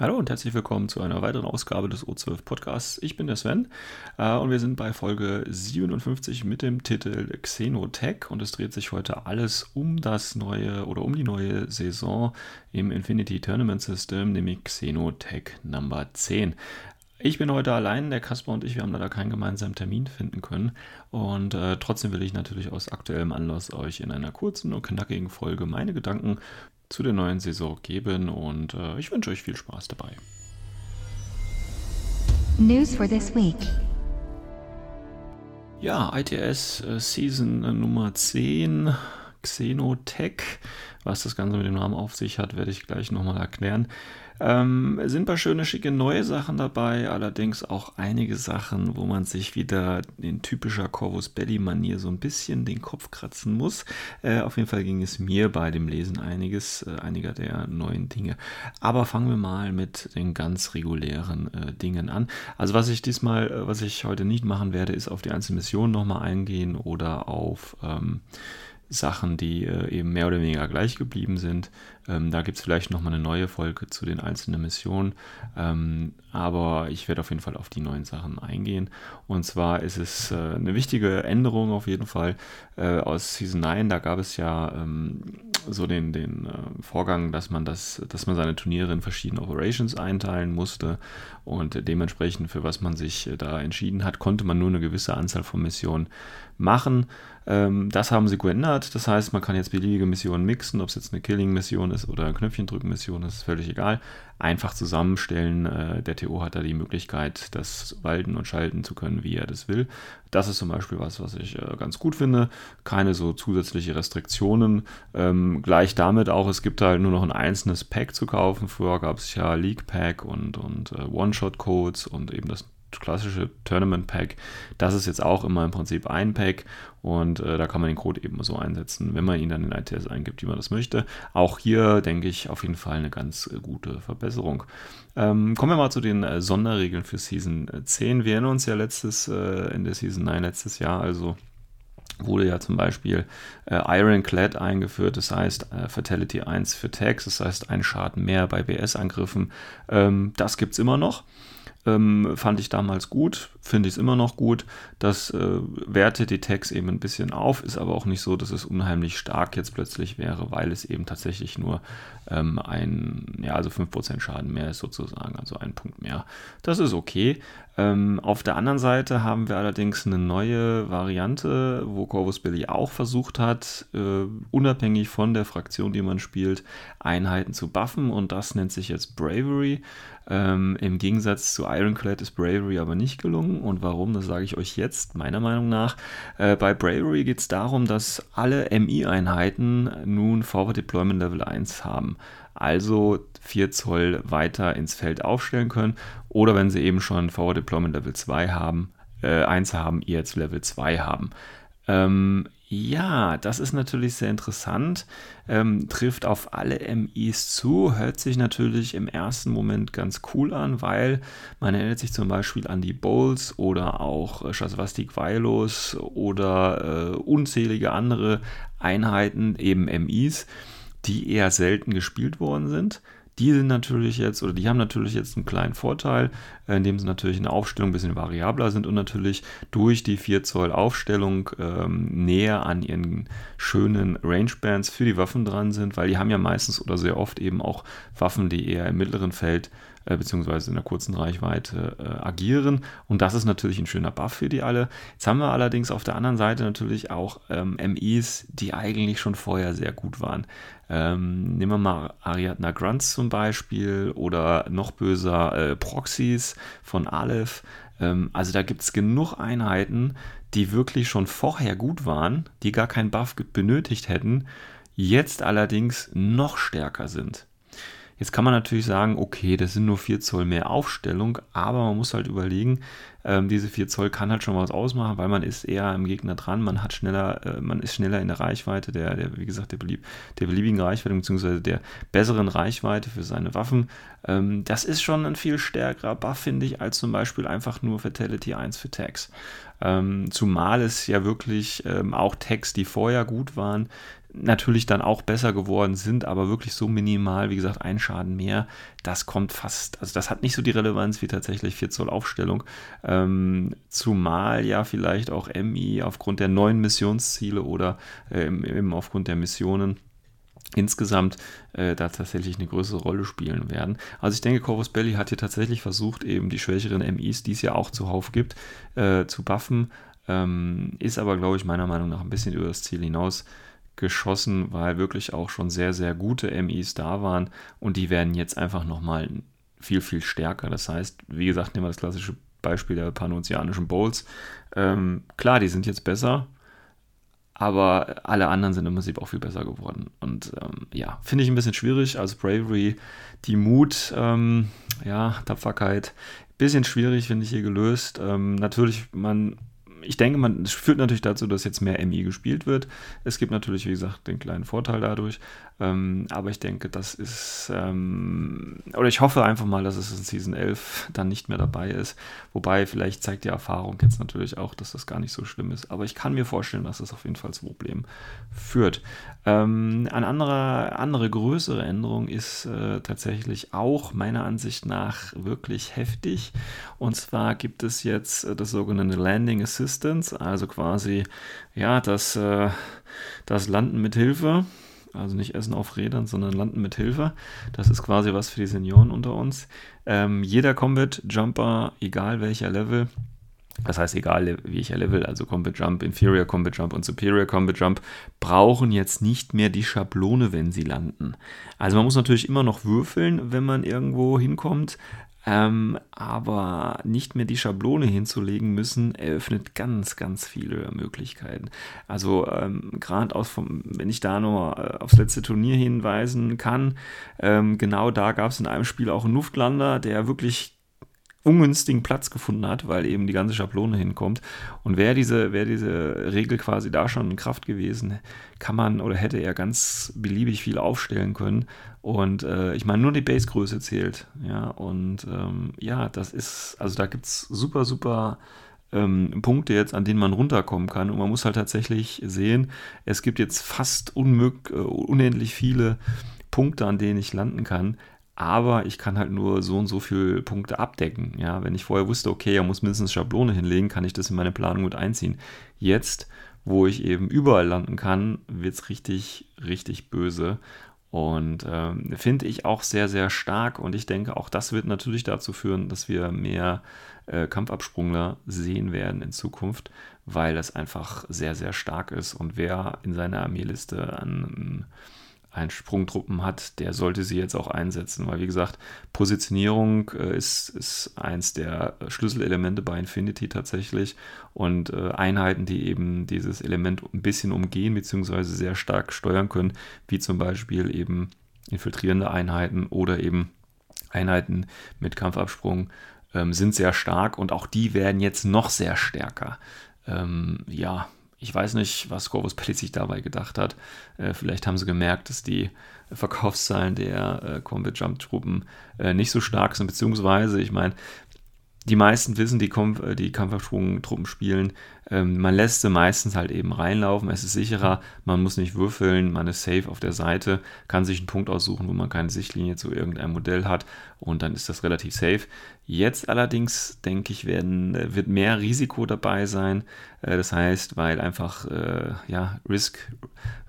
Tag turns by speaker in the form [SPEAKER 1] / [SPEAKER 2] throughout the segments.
[SPEAKER 1] Hallo und herzlich willkommen zu einer weiteren Ausgabe des O12 Podcasts. Ich bin der Sven äh, und wir sind bei Folge 57 mit dem Titel Xenotech und es dreht sich heute alles um das neue oder um die neue Saison im Infinity Tournament System, nämlich Xenotech Number 10. Ich bin heute allein, der Kasper und ich, wir haben leider keinen gemeinsamen Termin finden können. Und äh, trotzdem will ich natürlich aus aktuellem Anlass euch in einer kurzen und knackigen Folge meine Gedanken zu der neuen Saison geben und äh, ich wünsche euch viel Spaß dabei.
[SPEAKER 2] News for this week.
[SPEAKER 1] Ja, ITS äh, Season äh, Nummer 10, Xenotech. Was das Ganze mit dem Namen auf sich hat, werde ich gleich nochmal erklären. Ähm, sind ein paar schöne, schicke neue Sachen dabei, allerdings auch einige Sachen, wo man sich wieder in typischer Corvus Belli-Manier so ein bisschen den Kopf kratzen muss. Äh, auf jeden Fall ging es mir bei dem Lesen einiges, äh, einiger der neuen Dinge. Aber fangen wir mal mit den ganz regulären äh, Dingen an. Also was ich diesmal, äh, was ich heute nicht machen werde, ist auf die einzelnen Missionen nochmal eingehen oder auf ähm, Sachen, die äh, eben mehr oder weniger gleich geblieben sind. Ähm, da gibt es vielleicht nochmal eine neue Folge zu den einzelnen Missionen. Ähm, aber ich werde auf jeden Fall auf die neuen Sachen eingehen. Und zwar ist es äh, eine wichtige Änderung auf jeden Fall äh, aus Season 9. Da gab es ja ähm, so den, den äh, Vorgang, dass man das, dass man seine Turniere in verschiedene Operations einteilen musste. Und dementsprechend, für was man sich äh, da entschieden hat, konnte man nur eine gewisse Anzahl von Missionen machen. Ähm, das haben sie geändert. Das heißt, man kann jetzt beliebige Missionen mixen, ob es jetzt eine Killing-Mission ist oder eine Knöpfchendrücken-Mission, ist völlig egal. Einfach zusammenstellen. Äh, der TO hat da die Möglichkeit, das walten und schalten zu können, wie er das will. Das ist zum Beispiel was, was ich äh, ganz gut finde. Keine so zusätzliche Restriktionen. Ähm, gleich damit auch, es gibt halt nur noch ein einzelnes Pack zu kaufen. Früher gab es ja League Pack und, und äh, One-Shot-Codes und eben das klassische Tournament Pack. Das ist jetzt auch immer im Prinzip ein Pack und äh, da kann man den Code eben so einsetzen, wenn man ihn dann in ITS eingibt, wie man das möchte. Auch hier denke ich auf jeden Fall eine ganz äh, gute Verbesserung. Ähm, kommen wir mal zu den äh, Sonderregeln für Season 10. Wir erinnern uns ja letztes, äh, in der Season 9 letztes Jahr, also wurde ja zum Beispiel äh, Ironclad eingeführt, das heißt äh, Fatality 1 für Tags, das heißt ein Schaden mehr bei BS-Angriffen. Ähm, das gibt es immer noch. Ähm, fand ich damals gut, finde ich es immer noch gut. Das äh, wertet die Tags eben ein bisschen auf, ist aber auch nicht so, dass es unheimlich stark jetzt plötzlich wäre, weil es eben tatsächlich nur ähm, ein, ja, also 5% Schaden mehr ist sozusagen, also ein Punkt mehr. Das ist okay. Ähm, auf der anderen Seite haben wir allerdings eine neue Variante, wo Corvus Billy auch versucht hat, äh, unabhängig von der Fraktion, die man spielt, Einheiten zu buffen und das nennt sich jetzt Bravery. Ähm, Im Gegensatz zu Ironclad ist Bravery aber nicht gelungen. Und warum, das sage ich euch jetzt, meiner Meinung nach. Äh, bei Bravery geht es darum, dass alle MI-Einheiten nun Forward Deployment Level 1 haben. Also 4 Zoll weiter ins Feld aufstellen können. Oder wenn sie eben schon Forward Deployment Level 2 haben, äh, 1 haben, ihr jetzt Level 2 haben. Ähm, ja, das ist natürlich sehr interessant, ähm, trifft auf alle MIs zu, hört sich natürlich im ersten Moment ganz cool an, weil man erinnert sich zum Beispiel an die Bowls oder auch äh, Shasvastik oder äh, unzählige andere Einheiten, eben MIs, die eher selten gespielt worden sind. Die sind natürlich jetzt, oder die haben natürlich jetzt einen kleinen Vorteil, äh, indem sie natürlich in der Aufstellung ein bisschen variabler sind und natürlich durch die 4 Zoll Aufstellung ähm, näher an ihren schönen Rangebands für die Waffen dran sind, weil die haben ja meistens oder sehr oft eben auch Waffen, die eher im mittleren Feld äh, beziehungsweise in der kurzen Reichweite äh, agieren. Und das ist natürlich ein schöner Buff für die alle. Jetzt haben wir allerdings auf der anderen Seite natürlich auch ähm, MIs, die eigentlich schon vorher sehr gut waren. Ähm, nehmen wir mal Ariadna Grunts zum Beispiel oder noch böser äh, Proxys von Aleph. Ähm, also da gibt es genug Einheiten, die wirklich schon vorher gut waren, die gar keinen Buff benötigt hätten, jetzt allerdings noch stärker sind. Jetzt kann man natürlich sagen, okay, das sind nur 4 Zoll mehr Aufstellung, aber man muss halt überlegen, ähm, diese 4 Zoll kann halt schon was ausmachen, weil man ist eher am Gegner dran, man hat schneller, äh, man ist schneller in der Reichweite, der, der wie gesagt, der, belieb, der beliebigen Reichweite, beziehungsweise der besseren Reichweite für seine Waffen. Ähm, das ist schon ein viel stärkerer Buff, finde ich, als zum Beispiel einfach nur Fatality 1 für Tags. Ähm, zumal es ja wirklich ähm, auch Tags, die vorher gut waren, natürlich dann auch besser geworden sind, aber wirklich so minimal, wie gesagt, ein Schaden mehr, das kommt fast, also das hat nicht so die Relevanz wie tatsächlich 4 Zoll Aufstellung, ähm, zumal ja vielleicht auch MI aufgrund der neuen Missionsziele oder äh, eben aufgrund der Missionen insgesamt äh, da tatsächlich eine größere Rolle spielen werden. Also ich denke, Corvus Belly hat hier tatsächlich versucht, eben die schwächeren MIs, die es ja auch zuhauf gibt, äh, zu buffen, ähm, ist aber, glaube ich, meiner Meinung nach ein bisschen über das Ziel hinaus geschossen, weil wirklich auch schon sehr, sehr gute MIs da waren und die werden jetzt einfach nochmal viel, viel stärker. Das heißt, wie gesagt, nehmen wir das klassische Beispiel der panozeanischen Bowls. Ähm, klar, die sind jetzt besser, aber alle anderen sind im Prinzip auch viel besser geworden. Und ähm, ja, finde ich ein bisschen schwierig. Also Bravery, die Mut, ähm, ja, Tapferkeit, bisschen schwierig, finde ich hier gelöst. Ähm, natürlich, man ich denke, man, es führt natürlich dazu, dass jetzt mehr MI gespielt wird. Es gibt natürlich, wie gesagt, den kleinen Vorteil dadurch. Ähm, aber ich denke, das ist, ähm, oder ich hoffe einfach mal, dass es in Season 11 dann nicht mehr dabei ist. Wobei, vielleicht zeigt die Erfahrung jetzt natürlich auch, dass das gar nicht so schlimm ist. Aber ich kann mir vorstellen, dass das auf jeden Fall zu Problemen führt. Ähm, eine andere, andere größere Änderung ist äh, tatsächlich auch meiner Ansicht nach wirklich heftig. Und zwar gibt es jetzt äh, das sogenannte Landing Assistance, also quasi ja, das, äh, das Landen mit Hilfe. Also nicht Essen auf Rädern, sondern Landen mit Hilfe. Das ist quasi was für die Senioren unter uns. Ähm, jeder Combat Jumper, egal welcher Level, das heißt, egal welcher Level, also Combat Jump, Inferior Combat Jump und Superior Combat Jump, brauchen jetzt nicht mehr die Schablone, wenn sie landen. Also man muss natürlich immer noch würfeln, wenn man irgendwo hinkommt, ähm, aber nicht mehr die Schablone hinzulegen müssen, eröffnet ganz, ganz viele Möglichkeiten. Also ähm, gerade wenn ich da nur äh, aufs letzte Turnier hinweisen kann, ähm, genau da gab es in einem Spiel auch einen Luftlander, der wirklich ungünstigen Platz gefunden hat, weil eben die ganze Schablone hinkommt. Und wäre diese, wäre diese Regel quasi da schon in Kraft gewesen, kann man oder hätte er ganz beliebig viel aufstellen können. Und äh, ich meine, nur die Basegröße zählt. Ja, und ähm, ja, das ist, also da gibt es super, super ähm, Punkte jetzt, an denen man runterkommen kann. Und man muss halt tatsächlich sehen, es gibt jetzt fast unmöglich, äh, unendlich viele Punkte, an denen ich landen kann aber ich kann halt nur so und so viele Punkte abdecken. Ja, wenn ich vorher wusste, okay, er muss mindestens Schablone hinlegen, kann ich das in meine Planung mit einziehen. Jetzt, wo ich eben überall landen kann, wird es richtig, richtig böse. Und ähm, finde ich auch sehr, sehr stark. Und ich denke, auch das wird natürlich dazu führen, dass wir mehr äh, Kampfabsprungler sehen werden in Zukunft, weil das einfach sehr, sehr stark ist. Und wer in seiner Armeeliste an einen Sprungtruppen hat, der sollte sie jetzt auch einsetzen, weil wie gesagt, Positionierung äh, ist, ist eins der Schlüsselelemente bei Infinity tatsächlich und äh, Einheiten, die eben dieses Element ein bisschen umgehen bzw. sehr stark steuern können, wie zum Beispiel eben infiltrierende Einheiten oder eben Einheiten mit Kampfabsprung ähm, sind sehr stark und auch die werden jetzt noch sehr stärker. Ähm, ja, ich weiß nicht, was Corvus Belli sich dabei gedacht hat. Äh, vielleicht haben sie gemerkt, dass die Verkaufszahlen der äh, Combat Jump Truppen äh, nicht so stark sind, beziehungsweise, ich meine, die meisten wissen, die, Kampf, äh, die Kampfabsprung-Truppen spielen, ähm, man lässt sie meistens halt eben reinlaufen, es ist sicherer, man muss nicht würfeln, man ist safe auf der Seite, kann sich einen Punkt aussuchen, wo man keine Sichtlinie zu irgendeinem Modell hat. Und dann ist das relativ safe. Jetzt allerdings, denke ich, werden, äh, wird mehr Risiko dabei sein, äh, das heißt, weil einfach, ja,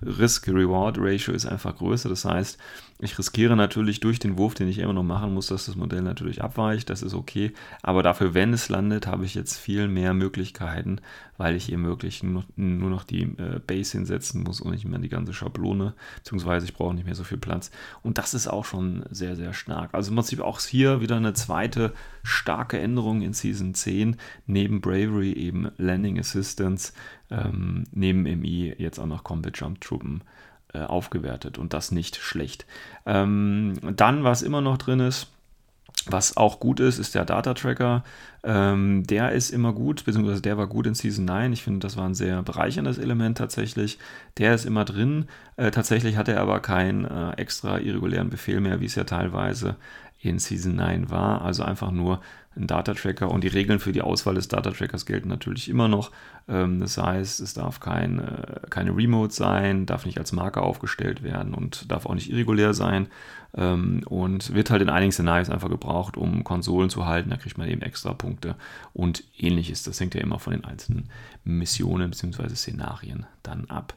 [SPEAKER 1] Risk-Reward-Ratio ist einfach größer, das heißt, ich riskiere natürlich durch den Wurf, den ich immer noch machen muss, dass das Modell natürlich abweicht. Das ist okay. Aber dafür, wenn es landet, habe ich jetzt viel mehr Möglichkeiten, weil ich eben wirklich nur noch, nur noch die äh, Base hinsetzen muss und nicht mehr die ganze Schablone, beziehungsweise ich brauche nicht mehr so viel Platz. Und das ist auch schon sehr, sehr stark. Also im Prinzip auch hier wieder eine zweite starke Änderung in Season 10, neben Bravery eben Landing Assistance, ähm, neben MI jetzt auch noch Combat Jump Truppen äh, aufgewertet und das nicht schlecht. Ähm, dann, was immer noch drin ist, was auch gut ist, ist der Data Tracker. Ähm, der ist immer gut, beziehungsweise der war gut in Season 9. Ich finde, das war ein sehr bereicherndes Element tatsächlich. Der ist immer drin. Äh, tatsächlich hat er aber keinen äh, extra irregulären Befehl mehr, wie es ja teilweise in Season 9 war. Also einfach nur ein Data Tracker und die Regeln für die Auswahl des Data Trackers gelten natürlich immer noch. Ähm, das heißt, es darf kein, äh, keine Remote sein, darf nicht als Marker aufgestellt werden und darf auch nicht irregulär sein ähm, und wird halt in einigen Szenarien einfach gebraucht, um Konsolen zu halten. Da kriegt man eben extra Punkte und ähnliches. Das hängt ja immer von den einzelnen Missionen bzw. Szenarien dann ab.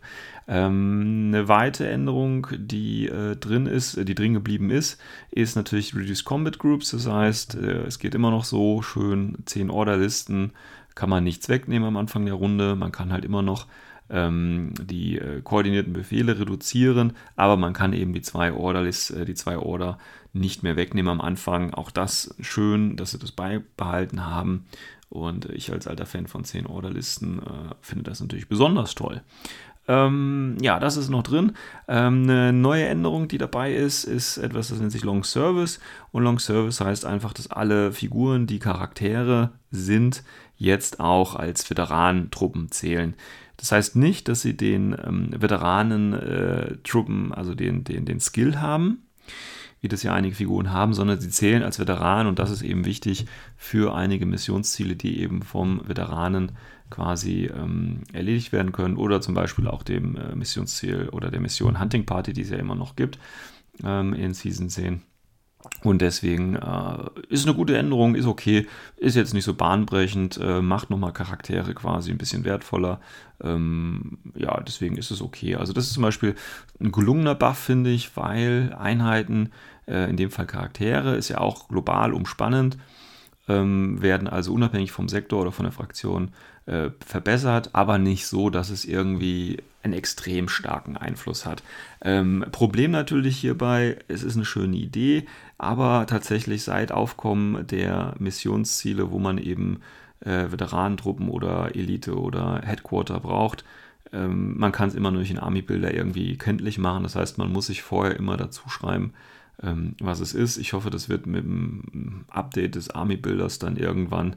[SPEAKER 1] Ähm, eine weitere Änderung, die äh, drin ist, die drin geblieben ist, ist natürlich Reduced Combat Groups. Das heißt, äh, es geht immer noch so schön 10 Orderlisten, kann man nichts wegnehmen am Anfang der Runde. Man kann halt immer noch ähm, die äh, koordinierten Befehle reduzieren, aber man kann eben die zwei Orderlist, äh, die zwei Order nicht mehr wegnehmen am Anfang. Auch das schön, dass sie das beibehalten haben. Und ich als alter Fan von 10 Orderlisten äh, finde das natürlich besonders toll. Ähm, ja, das ist noch drin. Ähm, eine neue Änderung, die dabei ist, ist etwas, das nennt sich Long Service. Und Long Service heißt einfach, dass alle Figuren, die Charaktere sind, jetzt auch als Veteranentruppen zählen. Das heißt nicht, dass sie den ähm, Veteranen-Truppen, äh, also den, den, den Skill haben, wie das ja einige Figuren haben, sondern sie zählen als Veteranen und das ist eben wichtig für einige Missionsziele, die eben vom Veteranen quasi ähm, erledigt werden können oder zum Beispiel auch dem äh, Missionsziel oder der Mission Hunting Party, die es ja immer noch gibt ähm, in Season 10. Und deswegen äh, ist eine gute Änderung, ist okay, ist jetzt nicht so bahnbrechend, äh, macht nochmal Charaktere quasi ein bisschen wertvoller. Ähm, ja, deswegen ist es okay. Also das ist zum Beispiel ein gelungener Buff, finde ich, weil Einheiten, äh, in dem Fall Charaktere, ist ja auch global umspannend, ähm, werden also unabhängig vom Sektor oder von der Fraktion äh, verbessert, aber nicht so, dass es irgendwie einen extrem starken Einfluss hat. Ähm, Problem natürlich hierbei, es ist eine schöne Idee, aber tatsächlich seit Aufkommen der Missionsziele, wo man eben äh, Veteranentruppen oder Elite oder Headquarter braucht, ähm, man kann es immer nur durch den Army-Builder irgendwie kenntlich machen. Das heißt, man muss sich vorher immer dazu schreiben, ähm, was es ist. Ich hoffe, das wird mit dem Update des Army-Builders dann irgendwann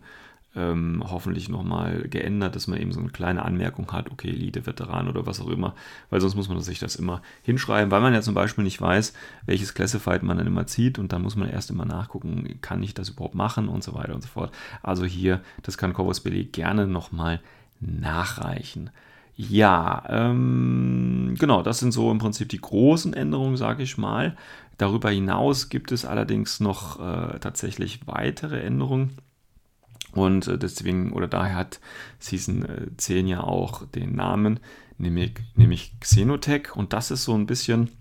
[SPEAKER 1] ähm, hoffentlich nochmal geändert, dass man eben so eine kleine Anmerkung hat, okay, Elite, Veteran oder was auch immer, weil sonst muss man sich das immer hinschreiben, weil man ja zum Beispiel nicht weiß, welches Classified man dann immer zieht und dann muss man erst immer nachgucken, kann ich das überhaupt machen und so weiter und so fort. Also hier, das kann Corvus Belli gerne nochmal nachreichen. Ja, ähm, genau, das sind so im Prinzip die großen Änderungen, sage ich mal. Darüber hinaus gibt es allerdings noch äh, tatsächlich weitere Änderungen. Und äh, deswegen, oder daher hat Season 10 äh, ja auch den Namen, nämlich, nämlich Xenotech. Und das ist so ein bisschen,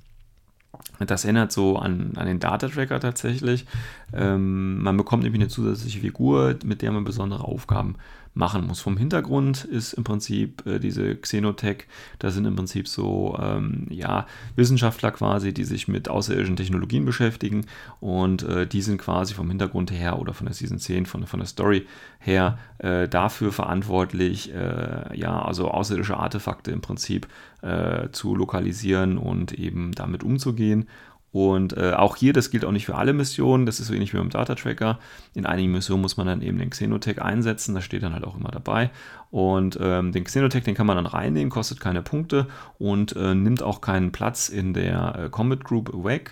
[SPEAKER 1] das erinnert so an, an den Data Tracker tatsächlich. Ähm, man bekommt nämlich eine zusätzliche Figur, mit der man besondere Aufgaben machen muss. Vom Hintergrund ist im Prinzip äh, diese Xenotech, da sind im Prinzip so ähm, ja, Wissenschaftler quasi, die sich mit außerirdischen Technologien beschäftigen und äh, die sind quasi vom Hintergrund her oder von der Season 10, von, von der Story her äh, dafür verantwortlich, äh, ja, also außerirdische Artefakte im Prinzip äh, zu lokalisieren und eben damit umzugehen und äh, auch hier, das gilt auch nicht für alle Missionen, das ist so ähnlich wie beim Data Tracker. In einigen Missionen muss man dann eben den Xenotech einsetzen, das steht dann halt auch immer dabei. Und ähm, den Xenotech, den kann man dann reinnehmen, kostet keine Punkte und äh, nimmt auch keinen Platz in der äh, Combat Group weg.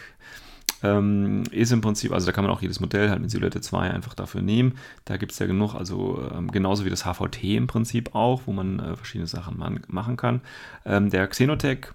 [SPEAKER 1] Ähm, ist im Prinzip, also da kann man auch jedes Modell halt mit Silhouette 2 einfach dafür nehmen. Da gibt es ja genug, also ähm, genauso wie das HVT im Prinzip auch, wo man äh, verschiedene Sachen man machen kann. Ähm, der Xenotech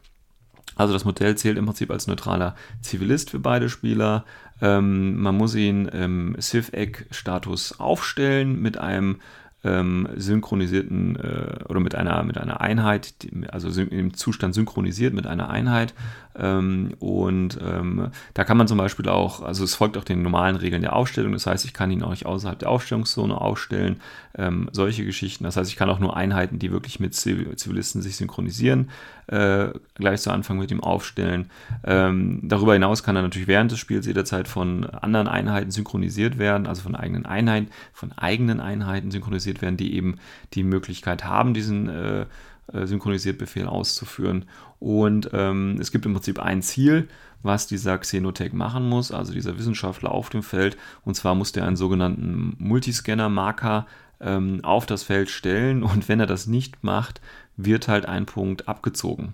[SPEAKER 1] also das Modell zählt im Prinzip als neutraler Zivilist für beide Spieler. Ähm, man muss ihn im Civ-Egg-Status aufstellen mit einem ähm, synchronisierten äh, oder mit einer, mit einer Einheit, also im Zustand synchronisiert mit einer Einheit. Ähm, und ähm, da kann man zum Beispiel auch, also es folgt auch den normalen Regeln der Aufstellung, das heißt, ich kann ihn auch nicht außerhalb der Aufstellungszone aufstellen, ähm, solche Geschichten. Das heißt, ich kann auch nur Einheiten, die wirklich mit Zivilisten sich synchronisieren, äh, gleich zu Anfang mit ihm aufstellen. Ähm, darüber hinaus kann er natürlich während des Spiels jederzeit von anderen Einheiten synchronisiert werden, also von eigenen Einheiten, von eigenen Einheiten synchronisiert werden, die eben die Möglichkeit haben, diesen äh, äh, synchronisiert Befehl auszuführen. Und ähm, es gibt im Prinzip ein Ziel, was dieser Xenotech machen muss, also dieser Wissenschaftler auf dem Feld. Und zwar muss der einen sogenannten Multiscanner-Marker ähm, auf das Feld stellen. Und wenn er das nicht macht, wird halt ein Punkt abgezogen.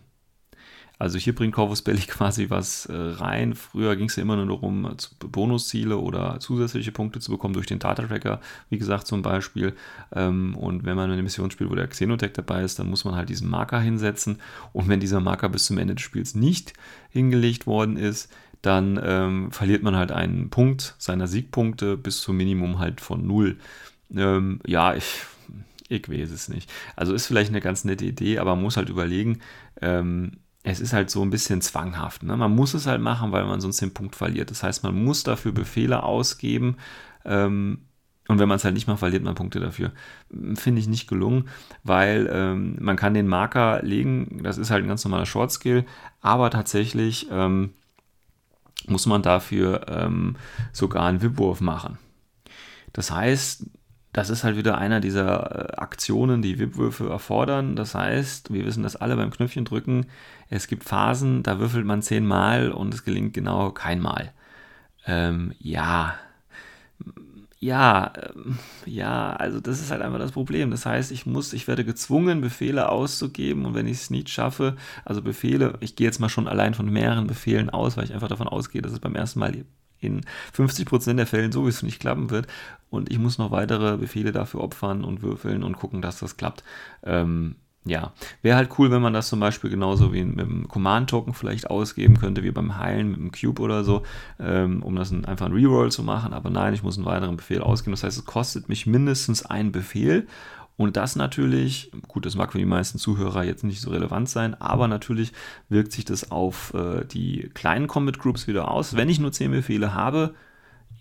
[SPEAKER 1] Also hier bringt Corvus Belli quasi was äh, rein. Früher ging es ja immer nur darum, Bonusziele oder zusätzliche Punkte zu bekommen durch den Data Tracker, wie gesagt zum Beispiel. Ähm, und wenn man eine Mission spielt, wo der Xenotech dabei ist, dann muss man halt diesen Marker hinsetzen. Und wenn dieser Marker bis zum Ende des Spiels nicht hingelegt worden ist, dann ähm, verliert man halt einen Punkt seiner Siegpunkte bis zum Minimum halt von null. Ähm, ja, ich, ich weiß es nicht. Also ist vielleicht eine ganz nette Idee, aber man muss halt überlegen, ähm, es ist halt so ein bisschen zwanghaft. Ne? Man muss es halt machen, weil man sonst den Punkt verliert. Das heißt, man muss dafür Befehle ausgeben. Ähm, und wenn man es halt nicht macht, verliert man Punkte dafür. Finde ich nicht gelungen, weil ähm, man kann den Marker legen, das ist halt ein ganz normaler Short Skill, aber tatsächlich ähm, muss man dafür ähm, sogar einen Wipwurf machen. Das heißt, das ist halt wieder einer dieser äh, Aktionen, die WIP-Würfe erfordern. Das heißt, wir wissen das alle beim Knöpfchen drücken. Es gibt Phasen, da würfelt man zehnmal und es gelingt genau keinmal. Ähm, ja, ja, ähm, ja, also das ist halt einfach das Problem. Das heißt, ich muss, ich werde gezwungen, Befehle auszugeben und wenn ich es nicht schaffe, also Befehle, ich gehe jetzt mal schon allein von mehreren Befehlen aus, weil ich einfach davon ausgehe, dass es beim ersten Mal in 50% der Fällen sowieso nicht klappen wird. Und ich muss noch weitere Befehle dafür opfern und würfeln und gucken, dass das klappt. Ähm, ja, wäre halt cool, wenn man das zum Beispiel genauso wie mit dem Command-Token vielleicht ausgeben könnte, wie beim Heilen mit dem Cube oder so, ähm, um das ein, einfach ein Reroll zu machen. Aber nein, ich muss einen weiteren Befehl ausgeben. Das heißt, es kostet mich mindestens einen Befehl und das natürlich, gut, das mag für die meisten Zuhörer jetzt nicht so relevant sein, aber natürlich wirkt sich das auf äh, die kleinen Combat Groups wieder aus. Wenn ich nur 10 Befehle habe,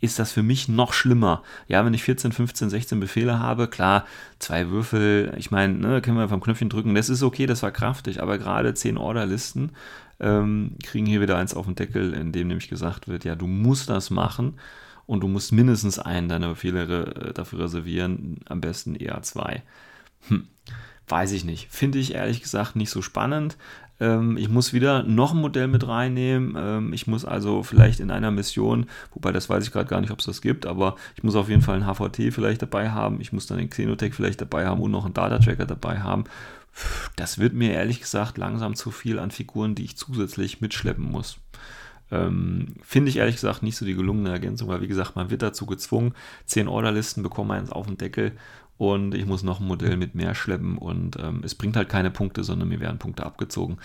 [SPEAKER 1] ist das für mich noch schlimmer. Ja, wenn ich 14, 15, 16 Befehle habe, klar, zwei Würfel, ich meine, ne, können wir vom Knöpfchen drücken, das ist okay, das war kraftig, aber gerade 10 Orderlisten ähm, kriegen hier wieder eins auf den Deckel, in dem nämlich gesagt wird, ja, du musst das machen und du musst mindestens einen deiner Befehle äh, dafür reservieren, am besten eher zwei. Hm, weiß ich nicht. Finde ich ehrlich gesagt nicht so spannend. Ähm, ich muss wieder noch ein Modell mit reinnehmen. Ähm, ich muss also vielleicht in einer Mission, wobei das weiß ich gerade gar nicht, ob es das gibt, aber ich muss auf jeden Fall ein HVT vielleicht dabei haben. Ich muss dann den Xenotech vielleicht dabei haben und noch einen Data Tracker dabei haben. Das wird mir ehrlich gesagt langsam zu viel an Figuren, die ich zusätzlich mitschleppen muss. Ähm, Finde ich ehrlich gesagt nicht so die gelungene Ergänzung, weil wie gesagt, man wird dazu gezwungen, 10 Orderlisten bekommen eins auf den Deckel und ich muss noch ein Modell mit mehr schleppen und ähm, es bringt halt keine Punkte, sondern mir werden Punkte abgezogen.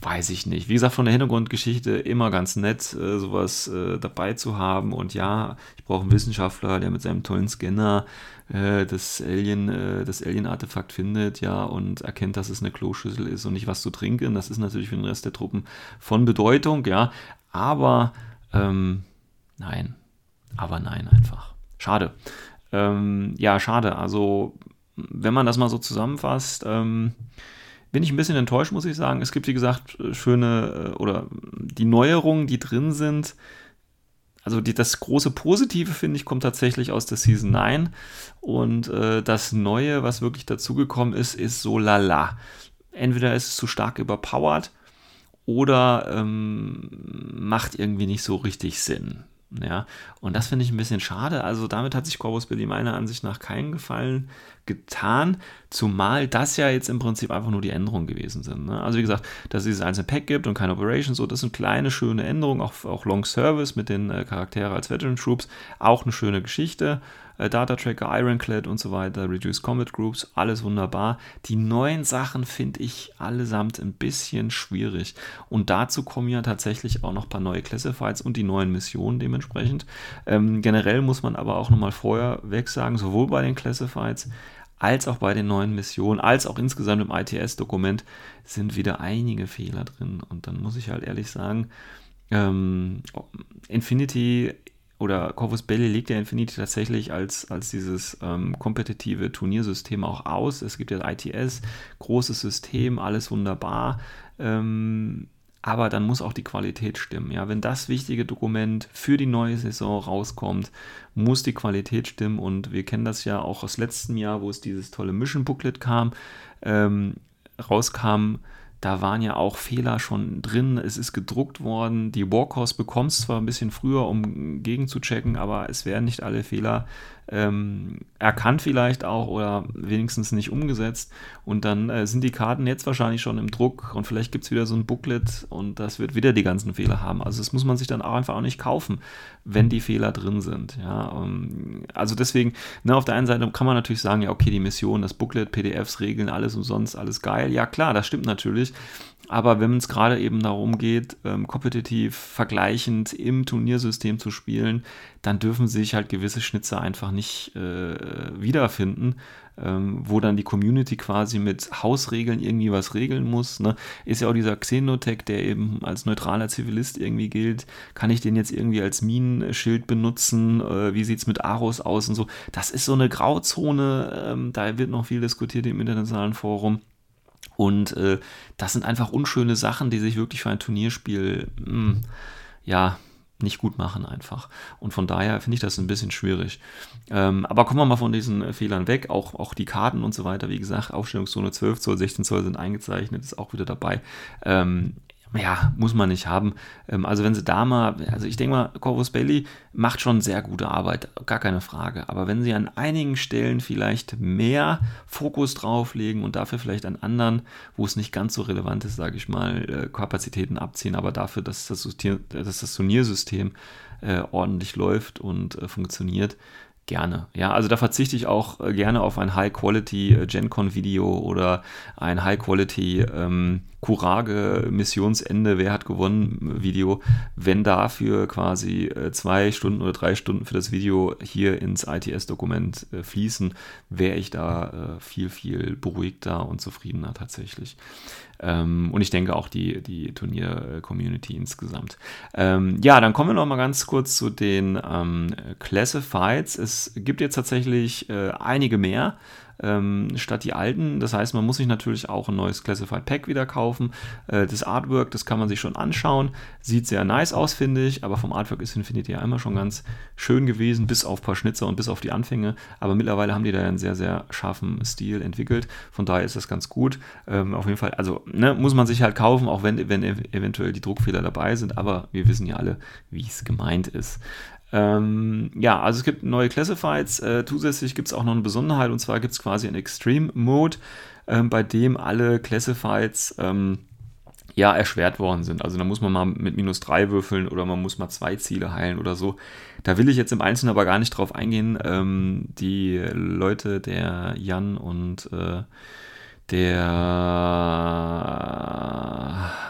[SPEAKER 1] Weiß ich nicht. Wie gesagt, von der Hintergrundgeschichte immer ganz nett, äh, sowas äh, dabei zu haben und ja, ich brauche einen Wissenschaftler, der mit seinem tollen Scanner äh, das Alien, äh, das Alien-Artefakt findet, ja, und erkennt, dass es eine Kloschüssel ist und nicht was zu trinken. Das ist natürlich für den Rest der Truppen von Bedeutung, ja, aber ähm, nein, aber nein einfach. Schade. Ähm, ja, schade. Also, wenn man das mal so zusammenfasst, ähm, bin ich ein bisschen enttäuscht, muss ich sagen. Es gibt, wie gesagt, schöne äh, oder die Neuerungen, die drin sind. Also die, das große Positive, finde ich, kommt tatsächlich aus der Season 9. Und äh, das Neue, was wirklich dazugekommen ist, ist so lala. Entweder ist es zu stark überpowered oder ähm, macht irgendwie nicht so richtig Sinn. Ja, und das finde ich ein bisschen schade. Also damit hat sich Corvus Billy meiner Ansicht nach keinen Gefallen getan, zumal das ja jetzt im Prinzip einfach nur die Änderungen gewesen sind. Ne? Also wie gesagt, dass es dieses einzelne Pack gibt und keine Operation, so, das sind kleine, schöne Änderungen, auch, auch Long Service mit den äh, Charakteren als Veteran Troops, auch eine schöne Geschichte äh, Data Tracker, Ironclad und so weiter, Reduced Combat Groups, alles wunderbar. Die neuen Sachen finde ich allesamt ein bisschen schwierig. Und dazu kommen ja tatsächlich auch noch ein paar neue Classifieds und die neuen Missionen dementsprechend. Ähm, generell muss man aber auch nochmal vorher weg sagen, sowohl bei den Classifieds als auch bei den neuen Missionen, als auch insgesamt im ITS-Dokument sind wieder einige Fehler drin. Und dann muss ich halt ehrlich sagen, ähm, Infinity oder Corvus Belli legt ja Infinity tatsächlich als, als dieses ähm, kompetitive Turniersystem auch aus. Es gibt ja ITS, großes System, alles wunderbar. Ähm, aber dann muss auch die Qualität stimmen. Ja, wenn das wichtige Dokument für die neue Saison rauskommt, muss die Qualität stimmen. Und wir kennen das ja auch aus letztem Jahr, wo es dieses tolle Mission Booklet kam. Ähm, rauskam, da waren ja auch Fehler schon drin. Es ist gedruckt worden. Die Warcourse bekommst zwar ein bisschen früher, um gegenzuchecken, aber es werden nicht alle Fehler ähm, erkannt vielleicht auch oder wenigstens nicht umgesetzt. Und dann äh, sind die Karten jetzt wahrscheinlich schon im Druck und vielleicht gibt es wieder so ein Booklet und das wird wieder die ganzen Fehler haben. Also das muss man sich dann auch einfach auch nicht kaufen, wenn die Fehler drin sind. Ja, ähm, also deswegen, ne, auf der einen Seite kann man natürlich sagen, ja, okay, die Mission, das Booklet, PDFs, Regeln, alles umsonst, alles geil. Ja, klar, das stimmt natürlich. Aber wenn es gerade eben darum geht, ähm, kompetitiv vergleichend im Turniersystem zu spielen, dann dürfen sich halt gewisse Schnitzer einfach nicht äh, wiederfinden, ähm, wo dann die Community quasi mit Hausregeln irgendwie was regeln muss. Ne? Ist ja auch dieser Xenotech, der eben als neutraler Zivilist irgendwie gilt. Kann ich den jetzt irgendwie als Minenschild benutzen? Äh, wie sieht es mit Aros aus und so? Das ist so eine Grauzone, ähm, da wird noch viel diskutiert im internationalen Forum. Und äh, das sind einfach unschöne Sachen, die sich wirklich für ein Turnierspiel, mh, hm, ja, nicht gut machen einfach. Und von daher finde ich das ein bisschen schwierig. Ähm, aber kommen wir mal von diesen äh, Fehlern weg. Auch, auch die Karten und so weiter, wie gesagt, Aufstellungszone 12 Zoll, 16 Zoll sind eingezeichnet, ist auch wieder dabei. Ähm, ja, muss man nicht haben. Ähm, also wenn sie da mal, also ich denke mal, Corvus Belli macht schon sehr gute Arbeit, gar keine Frage. Aber wenn sie an einigen Stellen vielleicht mehr Fokus drauflegen und dafür vielleicht an anderen, wo es nicht ganz so relevant ist, sage ich mal, äh, Kapazitäten abziehen, aber dafür, dass das, dass das Turniersystem äh, ordentlich läuft und äh, funktioniert, gerne. Ja, also da verzichte ich auch gerne auf ein High-Quality GenCon-Video oder ein High-Quality ähm, Kurage Missionsende, wer hat gewonnen Video, wenn dafür quasi äh, zwei Stunden oder drei Stunden für das Video hier ins ITS-Dokument äh, fließen, wäre ich da äh, viel, viel beruhigter und zufriedener tatsächlich. Ähm, und ich denke auch die, die Turnier-Community insgesamt. Ähm, ja, dann kommen wir noch mal ganz kurz zu den ähm, Classifieds. Es gibt jetzt tatsächlich einige mehr ähm, statt die alten. Das heißt, man muss sich natürlich auch ein neues Classified Pack wieder kaufen. Äh, das Artwork, das kann man sich schon anschauen. Sieht sehr nice aus, finde ich, aber vom Artwork ist Infinity ja immer schon ganz schön gewesen, bis auf ein paar Schnitzer und bis auf die Anfänge. Aber mittlerweile haben die da einen sehr, sehr scharfen Stil entwickelt. Von daher ist das ganz gut. Ähm, auf jeden Fall, also ne, muss man sich halt kaufen, auch wenn, wenn eventuell die Druckfehler dabei sind. Aber wir wissen ja alle, wie es gemeint ist. Ähm, ja, also es gibt neue Classifieds. Äh, zusätzlich gibt es auch noch eine Besonderheit und zwar gibt es quasi einen Extreme Mode, ähm, bei dem alle Classifieds ähm, ja erschwert worden sind. Also da muss man mal mit minus 3 würfeln oder man muss mal zwei Ziele heilen oder so. Da will ich jetzt im Einzelnen aber gar nicht drauf eingehen. Ähm, die Leute, der Jan und äh, der,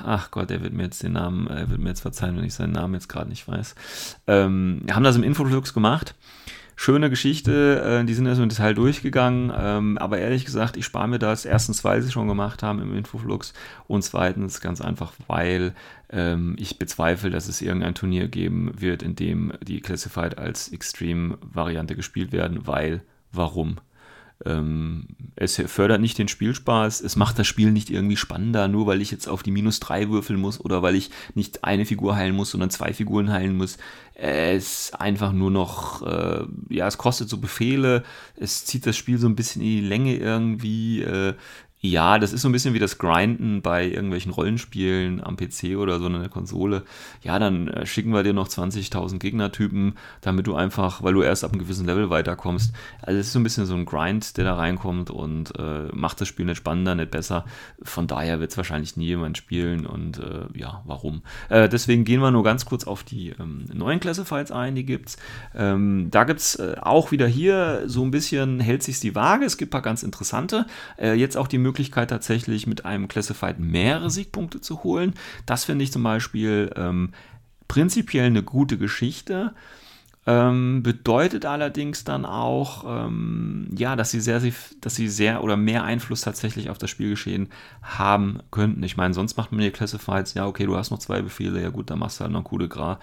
[SPEAKER 1] ach Gott, er wird mir jetzt den Namen, er wird mir jetzt verzeihen, wenn ich seinen Namen jetzt gerade nicht weiß, ähm, haben das im Infoflux gemacht. Schöne Geschichte, äh, die sind erst im Detail durchgegangen, ähm, aber ehrlich gesagt, ich spare mir das. Erstens, weil sie schon gemacht haben im Infoflux und zweitens ganz einfach, weil ähm, ich bezweifle, dass es irgendein Turnier geben wird, in dem die Classified als Extreme-Variante gespielt werden, weil, warum? Ähm, es fördert nicht den Spielspaß, es macht das Spiel nicht irgendwie spannender, nur weil ich jetzt auf die minus 3 würfeln muss oder weil ich nicht eine Figur heilen muss, sondern zwei Figuren heilen muss. Es ist einfach nur noch, äh, ja, es kostet so Befehle, es zieht das Spiel so ein bisschen in die Länge irgendwie. Äh, ja, das ist so ein bisschen wie das Grinden bei irgendwelchen Rollenspielen am PC oder so in der Konsole. Ja, dann äh, schicken wir dir noch 20.000 Gegnertypen, damit du einfach, weil du erst ab einem gewissen Level weiterkommst. Also es ist so ein bisschen so ein Grind, der da reinkommt und äh, macht das Spiel nicht spannender, nicht besser. Von daher wird es wahrscheinlich nie jemand spielen und äh, ja, warum? Äh, deswegen gehen wir nur ganz kurz auf die ähm, neuen Classifieds ein, die gibt's. Ähm, da gibt's äh, auch wieder hier so ein bisschen hält sich die Waage. Es gibt ein paar ganz interessante. Äh, jetzt auch die Möglichkeit Möglichkeit tatsächlich mit einem Classified mehrere Siegpunkte zu holen. Das finde ich zum Beispiel ähm, prinzipiell eine gute Geschichte. Ähm, bedeutet allerdings dann auch, ähm, ja, dass sie sehr, dass sie sehr oder mehr Einfluss tatsächlich auf das Spielgeschehen haben könnten. Ich meine, sonst macht man hier Classifieds, ja, okay, du hast noch zwei Befehle, ja gut, dann machst du halt noch Coup de Gras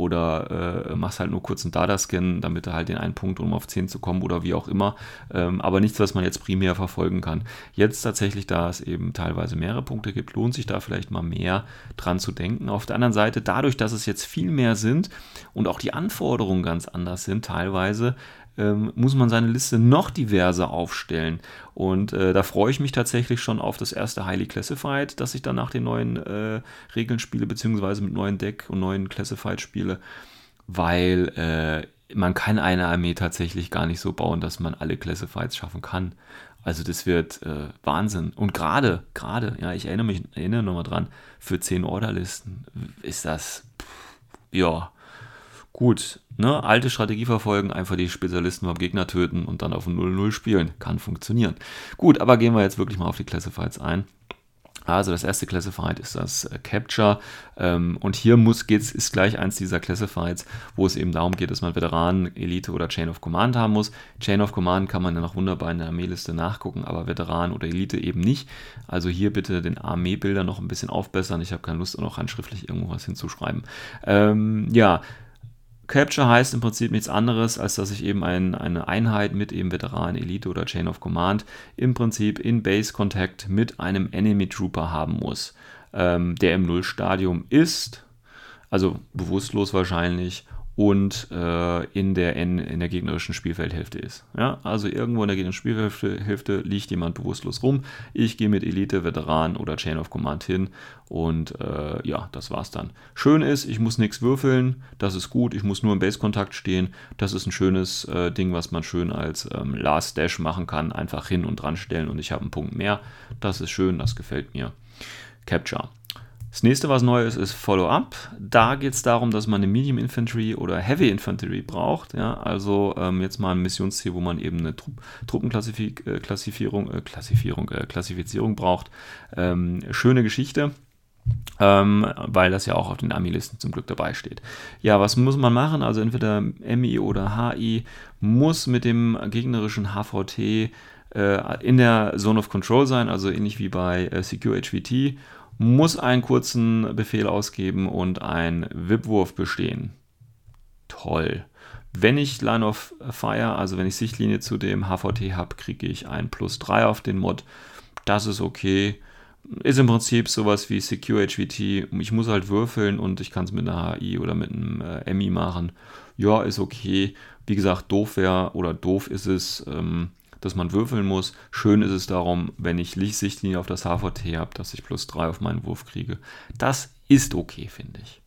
[SPEAKER 1] oder äh, machst halt nur kurz einen Data-Scan, damit du halt den einen Punkt, um auf 10 zu kommen oder wie auch immer. Ähm, aber nichts, was man jetzt primär verfolgen kann. Jetzt tatsächlich, da es eben teilweise mehrere Punkte gibt, lohnt sich da vielleicht mal mehr dran zu denken. Auf der anderen Seite, dadurch, dass es jetzt viel mehr sind und auch die Anforderungen ganz anders sind teilweise, ähm, muss man seine Liste noch diverser aufstellen. Und äh, da freue ich mich tatsächlich schon auf das erste Highly Classified, dass ich dann nach den neuen äh, Regeln spiele, beziehungsweise mit neuen Deck und neuen Classified spiele, weil äh, man kann eine Armee tatsächlich gar nicht so bauen, dass man alle Classifieds schaffen kann. Also das wird äh, Wahnsinn. Und gerade, gerade, ja, ich erinnere mich, erinnere nochmal dran, für 10 Orderlisten ist das, pff, ja, gut. Ne? Alte Strategie verfolgen, einfach die Spezialisten beim Gegner töten und dann auf 0-0 spielen. Kann funktionieren. Gut, aber gehen wir jetzt wirklich mal auf die Classifieds ein. Also das erste Classified ist das äh, Capture ähm, und hier muss geht's ist gleich eins dieser Classifieds, wo es eben darum geht, dass man Veteranen, Elite oder Chain of Command haben muss. Chain of Command kann man ja noch wunderbar in der Armeeliste nachgucken, aber Veteran oder Elite eben nicht. Also hier bitte den Armeebilder noch ein bisschen aufbessern. Ich habe keine Lust, noch handschriftlich irgendwo was hinzuschreiben. Ähm, ja, Capture heißt im Prinzip nichts anderes, als dass ich eben ein, eine Einheit mit eben Veteran, Elite oder Chain of Command im Prinzip in Base Contact mit einem Enemy Trooper haben muss, ähm, der im Nullstadium ist, also bewusstlos wahrscheinlich und äh, in, der, in, in der gegnerischen Spielfeldhälfte ist. Ja, also irgendwo in der gegnerischen Spielfeldhälfte liegt jemand bewusstlos rum. Ich gehe mit Elite, Veteran oder Chain of Command hin und äh, ja, das war's dann. Schön ist, ich muss nichts würfeln, das ist gut, ich muss nur im Base-Kontakt stehen. Das ist ein schönes äh, Ding, was man schön als ähm, Last Dash machen kann. Einfach hin und dran stellen und ich habe einen Punkt mehr. Das ist schön, das gefällt mir. Capture. Das nächste, was neu ist, ist Follow-up. Da geht es darum, dass man eine Medium Infantry oder Heavy Infantry braucht. Ja? Also ähm, jetzt mal ein Missionsziel, wo man eben eine Trupp Truppenklassifizierung äh, Klassifizierung, äh, Klassifizierung braucht. Ähm, schöne Geschichte. Ähm, weil das ja auch auf den Army-Listen zum Glück dabei steht. Ja, was muss man machen? Also entweder MI oder HI muss mit dem gegnerischen HVT äh, in der Zone of Control sein, also ähnlich wie bei äh, Secure HVT muss einen kurzen Befehl ausgeben und ein WIP-Wurf bestehen. Toll. Wenn ich Line of Fire, also wenn ich Sichtlinie zu dem HVT habe, kriege ich ein plus 3 auf den Mod. Das ist okay. Ist im Prinzip sowas wie Secure HVT. Ich muss halt würfeln und ich kann es mit einer HI oder mit einem äh, MI machen. Ja, ist okay. Wie gesagt, doof wäre oder doof ist es, ähm, dass man würfeln muss. Schön ist es darum, wenn ich Lichtsichtlinie auf das HVT habe, dass ich plus 3 auf meinen Wurf kriege. Das ist okay, finde ich.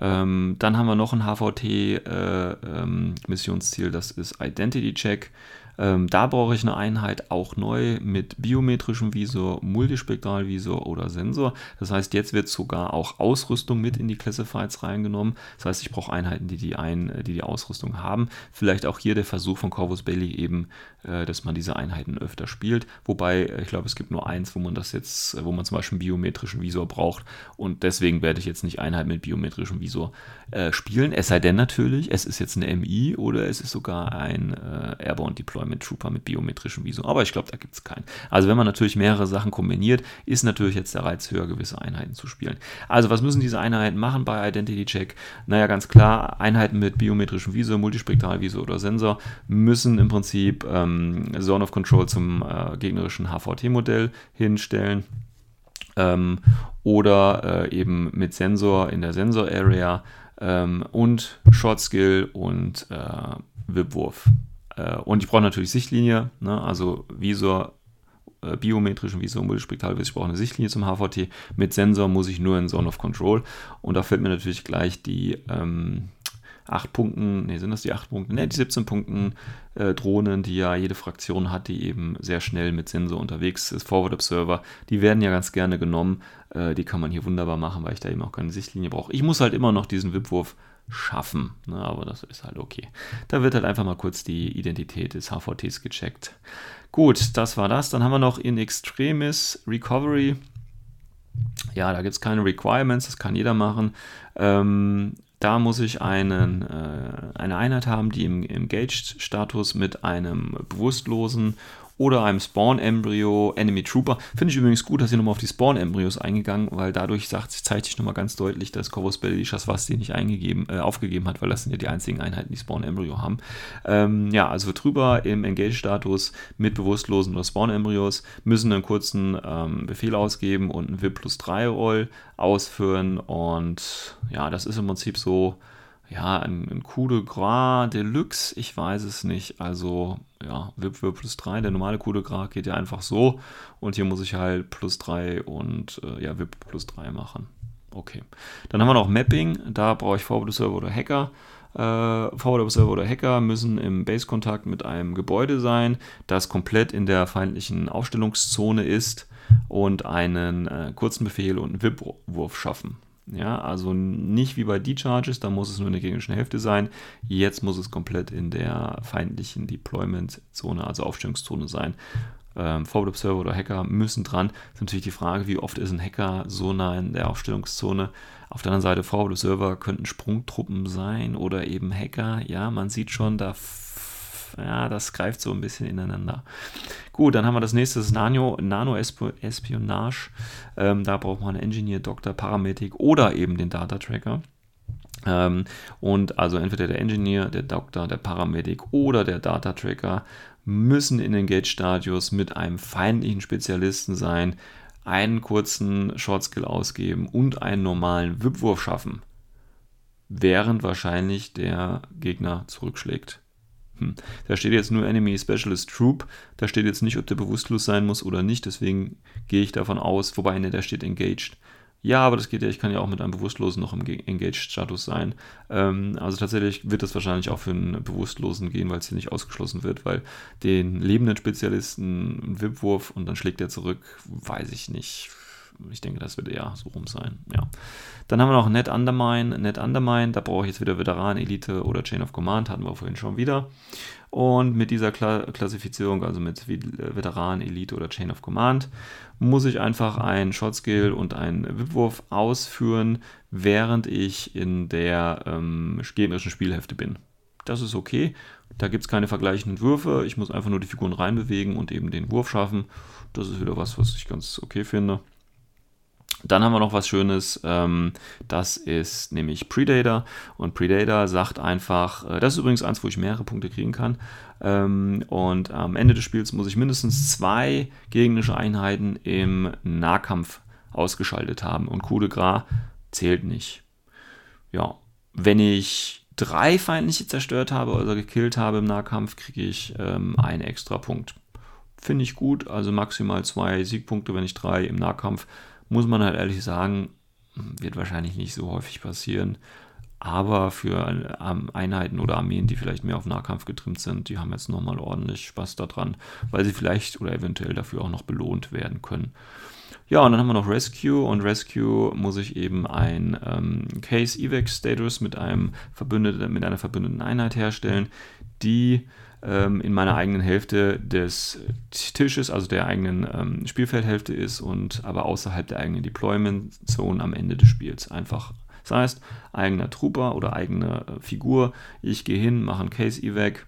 [SPEAKER 1] Ähm, dann haben wir noch ein HVT-Missionsziel, äh, ähm, das ist Identity Check. Ähm, da brauche ich eine Einheit auch neu mit biometrischem Visor, Multispektralvisor oder Sensor. Das heißt, jetzt wird sogar auch Ausrüstung mit in die Classifieds reingenommen. Das heißt, ich brauche Einheiten, die die, ein, die, die Ausrüstung haben. Vielleicht auch hier der Versuch von Corvus Belli eben, äh, dass man diese Einheiten öfter spielt. Wobei, äh, ich glaube, es gibt nur eins, wo man das jetzt, wo man zum Beispiel einen biometrischen Visor braucht. Und deswegen werde ich jetzt nicht Einheiten mit biometrischem Visor äh, spielen. Es sei denn natürlich, es ist jetzt eine MI oder es ist sogar ein äh, Airborne Deployment mit Trooper mit biometrischem Visum. Aber ich glaube, da gibt es keinen. Also wenn man natürlich mehrere Sachen kombiniert, ist natürlich jetzt der Reiz höher, gewisse Einheiten zu spielen. Also was müssen diese Einheiten machen bei Identity Check? Naja, ganz klar, Einheiten mit biometrischem Visor, Multispektralvisor oder Sensor müssen im Prinzip ähm, Zone of Control zum äh, gegnerischen HVT-Modell hinstellen. Ähm, oder äh, eben mit Sensor in der Sensor-Area ähm, und Short Skill und äh, WIP-Wurf. Äh, und ich brauche natürlich Sichtlinie, ne? also Visor, äh, biometrischen Visor, Multispektralvisor. Ich brauche eine Sichtlinie zum HVT. Mit Sensor muss ich nur in Zone of Control. Und da fällt mir natürlich gleich die ähm, 8 Punkten, ne, sind das die 8 Punkte? Ne, die 17 Punkten äh, Drohnen, die ja jede Fraktion hat, die eben sehr schnell mit Sensor unterwegs ist, Forward Observer, die werden ja ganz gerne genommen. Äh, die kann man hier wunderbar machen, weil ich da eben auch keine Sichtlinie brauche. Ich muss halt immer noch diesen Wipwurf schaffen. Ne, aber das ist halt okay. Da wird halt einfach mal kurz die Identität des HVTs gecheckt. Gut, das war das. Dann haben wir noch in Extremis Recovery. Ja, da gibt es keine Requirements, das kann jeder machen. Ähm, da muss ich einen, äh, eine Einheit haben, die im Engaged-Status mit einem bewusstlosen oder einem Spawn-Embryo Enemy Trooper. Finde ich übrigens gut, dass ihr nochmal auf die Spawn-Embryos eingegangen, weil dadurch sagt, zeigt sich nochmal ganz deutlich, dass Corvus Belli die Chasvasti nicht eingegeben, äh, aufgegeben hat, weil das sind ja die einzigen Einheiten, die Spawn-Embryo haben. Ähm, ja, also drüber im Engage-Status mit bewusstlosen oder Spawn-Embryos müssen einen kurzen ähm, Befehl ausgeben und einen VIP plus 3 Roll ausführen und ja, das ist im Prinzip so ja, ein, ein Coup de Gras Deluxe, ich weiß es nicht. Also, ja, VIP für plus 3. Der normale Coup de Gras geht ja einfach so. Und hier muss ich halt plus 3 und äh, ja, VIP plus 3 machen. Okay. Dann haben wir noch Mapping. Da brauche ich Forward Server oder Hacker. Äh, Forward Server oder Hacker müssen im Base-Kontakt mit einem Gebäude sein, das komplett in der feindlichen Aufstellungszone ist und einen äh, kurzen Befehl und einen VIP-Wurf schaffen. Ja, also nicht wie bei D-Charges, da muss es nur in der gegnerischen Hälfte sein. Jetzt muss es komplett in der feindlichen Deployment-Zone, also Aufstellungszone sein. Ähm, Forward Observer oder Hacker müssen dran. Das ist natürlich die Frage, wie oft ist ein Hacker so nah in der Aufstellungszone. Auf der anderen Seite, Forward Observer könnten Sprungtruppen sein oder eben Hacker. Ja, man sieht schon, da ja, das greift so ein bisschen ineinander. Gut, dann haben wir das nächste, das Nano-Espionage. Ähm, da braucht man einen Engineer, Doktor, Paramedic oder eben den Data Tracker. Ähm, und also entweder der Engineer, der Doktor, der Paramedic oder der Data Tracker müssen in den Gate-Stadios mit einem feindlichen Spezialisten sein, einen kurzen Shortskill ausgeben und einen normalen Wipwurf schaffen, während wahrscheinlich der Gegner zurückschlägt. Hm. Da steht jetzt nur Enemy Specialist Troop. Da steht jetzt nicht, ob der bewusstlos sein muss oder nicht. Deswegen gehe ich davon aus, wobei ne, da steht Engaged. Ja, aber das geht ja, ich kann ja auch mit einem Bewusstlosen noch im Engaged-Status sein. Ähm, also tatsächlich wird das wahrscheinlich auch für einen Bewusstlosen gehen, weil es hier nicht ausgeschlossen wird, weil den lebenden Spezialisten ein Wipwurf und dann schlägt er zurück, weiß ich nicht ich denke, das wird eher so rum sein. Ja. Dann haben wir noch Net Undermine. Net Undermine, da brauche ich jetzt wieder Veteran, Elite oder Chain of Command, hatten wir vorhin schon wieder. Und mit dieser Kla Klassifizierung, also mit Veteran, Elite oder Chain of Command, muss ich einfach einen Shotskill und einen Wipwurf ausführen, während ich in der ähm, gegnerischen Spielhälfte bin. Das ist okay. Da gibt es keine vergleichenden Würfe. Ich muss einfach nur die Figuren reinbewegen und eben den Wurf schaffen. Das ist wieder was, was ich ganz okay finde. Dann haben wir noch was Schönes, ähm, das ist nämlich Predator. Und Predator sagt einfach, äh, das ist übrigens eins, wo ich mehrere Punkte kriegen kann. Ähm, und am Ende des Spiels muss ich mindestens zwei gegnerische Einheiten im Nahkampf ausgeschaltet haben. Und Coup de Gras zählt nicht. Ja, wenn ich drei feindliche zerstört habe oder gekillt habe im Nahkampf, kriege ich ähm, einen extra Punkt. Finde ich gut, also maximal zwei Siegpunkte, wenn ich drei im Nahkampf muss man halt ehrlich sagen, wird wahrscheinlich nicht so häufig passieren. Aber für ähm, Einheiten oder Armeen, die vielleicht mehr auf Nahkampf getrimmt sind, die haben jetzt nochmal ordentlich Spaß daran, weil sie vielleicht oder eventuell dafür auch noch belohnt werden können. Ja, und dann haben wir noch Rescue und Rescue muss ich eben ein ähm, Case Evac Status mit einem verbündeten, mit einer verbündeten Einheit herstellen, die ähm, in meiner eigenen Hälfte des Tisches, also der eigenen ähm, Spielfeldhälfte ist und aber außerhalb der eigenen Deployment Zone am Ende des Spiels. Einfach, das heißt, eigener Trooper oder eigene äh, Figur. Ich gehe hin, mache ein Case Evac.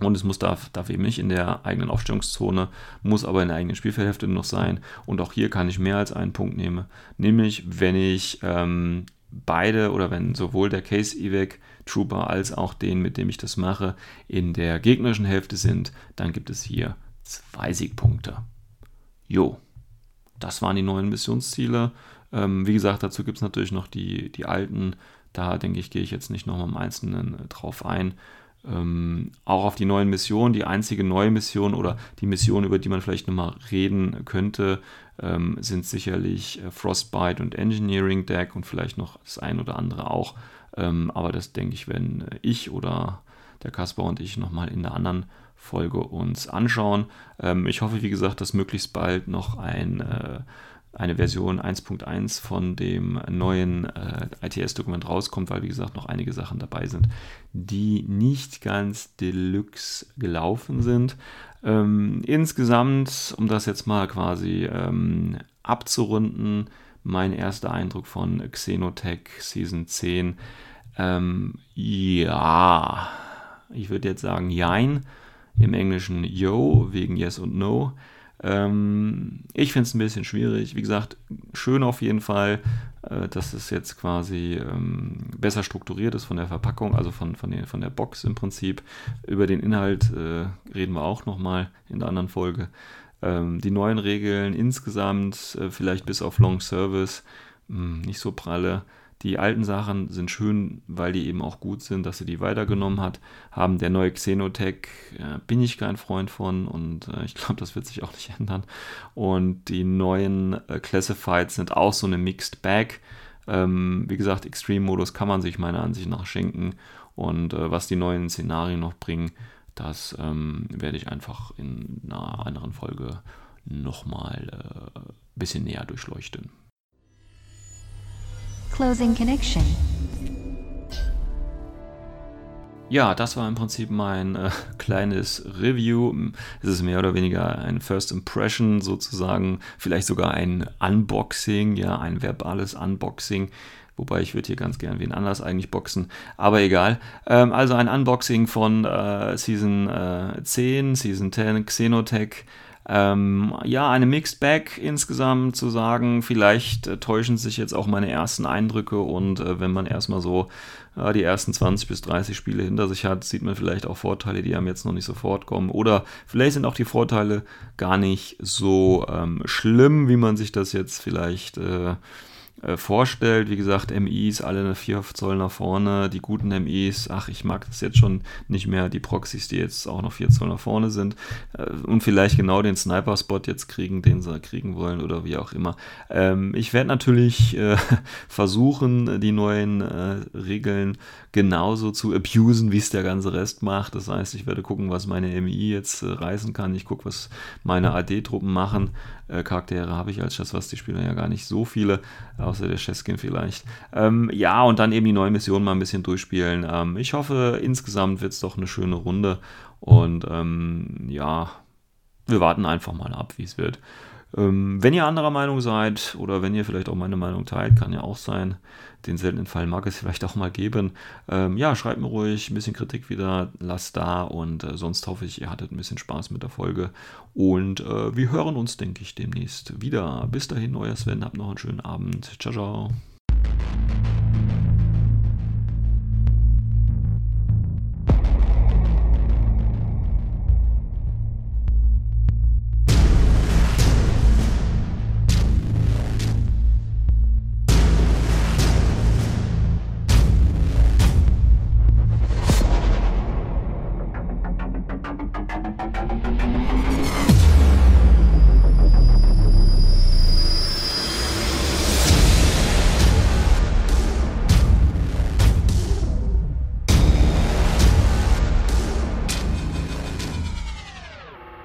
[SPEAKER 1] Und es muss darf, darf eben nicht in der eigenen Aufstellungszone, muss aber in der eigenen Spielfeldhälfte noch sein. Und auch hier kann ich mehr als einen Punkt nehmen. Nämlich, wenn ich ähm, beide oder wenn sowohl der Case Evac Trooper als auch den, mit dem ich das mache, in der gegnerischen Hälfte sind, dann gibt es hier zwei Siegpunkte. Jo, das waren die neuen Missionsziele. Ähm, wie gesagt, dazu gibt es natürlich noch die, die alten. Da denke ich, gehe ich jetzt nicht nochmal im Einzelnen äh, drauf ein. Ähm, auch auf die neuen Missionen. Die einzige neue Mission oder die Mission, über die man vielleicht nochmal reden könnte, ähm, sind sicherlich äh, Frostbite und Engineering Deck und vielleicht noch das ein oder andere auch. Ähm, aber das denke ich, wenn ich oder der Kaspar und ich nochmal in der anderen Folge uns anschauen. Ähm, ich hoffe, wie gesagt, dass möglichst bald noch ein, äh, eine Version 1.1 von dem neuen äh, ITS-Dokument rauskommt, weil, wie gesagt, noch einige Sachen dabei sind, die nicht ganz deluxe gelaufen sind. Ähm, insgesamt, um das jetzt mal quasi ähm, abzurunden, mein erster Eindruck von Xenotech Season 10. Ähm, ja, ich würde jetzt sagen Jein, im Englischen Yo wegen Yes und No. Ähm, ich finde es ein bisschen schwierig. Wie gesagt, schön auf jeden Fall, äh, dass es jetzt quasi ähm, besser strukturiert ist von der Verpackung, also von, von, den, von der Box im Prinzip. Über den Inhalt äh, reden wir auch nochmal in der anderen Folge. Ähm, die neuen Regeln insgesamt, äh, vielleicht bis auf Long Service, mh, hm, nicht so pralle. Die alten Sachen sind schön, weil die eben auch gut sind, dass sie die weitergenommen hat. Haben der neue Xenotech äh, bin ich kein Freund von und äh, ich glaube, das wird sich auch nicht ändern. Und die neuen äh, Classified sind auch so eine Mixed Bag. Ähm, wie gesagt, Extreme-Modus kann man sich meiner Ansicht nach schenken. Und äh, was die neuen Szenarien noch bringen, das ähm, werde ich einfach in einer anderen Folge nochmal ein äh, bisschen näher durchleuchten.
[SPEAKER 2] Closing connection.
[SPEAKER 1] Ja, das war im Prinzip mein äh, kleines Review. Es ist mehr oder weniger ein First Impression sozusagen, vielleicht sogar ein Unboxing, ja, ein verbales Unboxing. Wobei ich würde hier ganz gern wen anders eigentlich boxen, aber egal. Ähm, also ein Unboxing von äh, Season äh, 10, Season 10 Xenotech. Ähm, ja, eine Mixed Bag insgesamt zu sagen. Vielleicht äh, täuschen sich jetzt auch meine ersten Eindrücke und äh, wenn man erstmal so äh, die ersten 20 bis 30 Spiele hinter sich hat, sieht man vielleicht auch Vorteile, die einem jetzt noch nicht sofort kommen. Oder vielleicht sind auch die Vorteile gar nicht so ähm, schlimm, wie man sich das jetzt vielleicht äh, vorstellt. Wie gesagt, MIs, alle eine 4 Zoll nach vorne, die guten MIs, ach, ich mag das jetzt schon nicht mehr, die Proxys, die jetzt auch noch 4 Zoll nach vorne sind äh, und vielleicht genau den Sniper-Spot jetzt kriegen, den sie kriegen wollen oder wie auch immer. Ähm, ich werde natürlich äh, versuchen, die neuen äh, Regeln genauso zu abusen, wie es der ganze Rest macht. Das heißt, ich werde gucken, was meine MI jetzt äh, reißen kann. Ich gucke, was meine AD-Truppen machen. Äh, Charaktere habe ich als die spieler ja gar nicht so viele, außer der Cheskin vielleicht. Ähm, ja, und dann eben die neue Mission mal ein bisschen durchspielen. Ähm, ich hoffe, insgesamt wird es doch eine schöne Runde. Und ähm, ja, wir warten einfach mal ab, wie es wird. Ähm, wenn ihr anderer Meinung seid oder wenn ihr vielleicht auch meine Meinung teilt, kann ja auch sein. Den seltenen Fall mag es vielleicht auch mal geben. Ähm, ja, schreibt mir ruhig ein bisschen Kritik wieder, lasst da und äh, sonst hoffe ich, ihr hattet ein bisschen Spaß mit der Folge. Und äh, wir hören uns, denke ich, demnächst wieder. Bis dahin, euer Sven, habt noch einen schönen Abend. Ciao, ciao.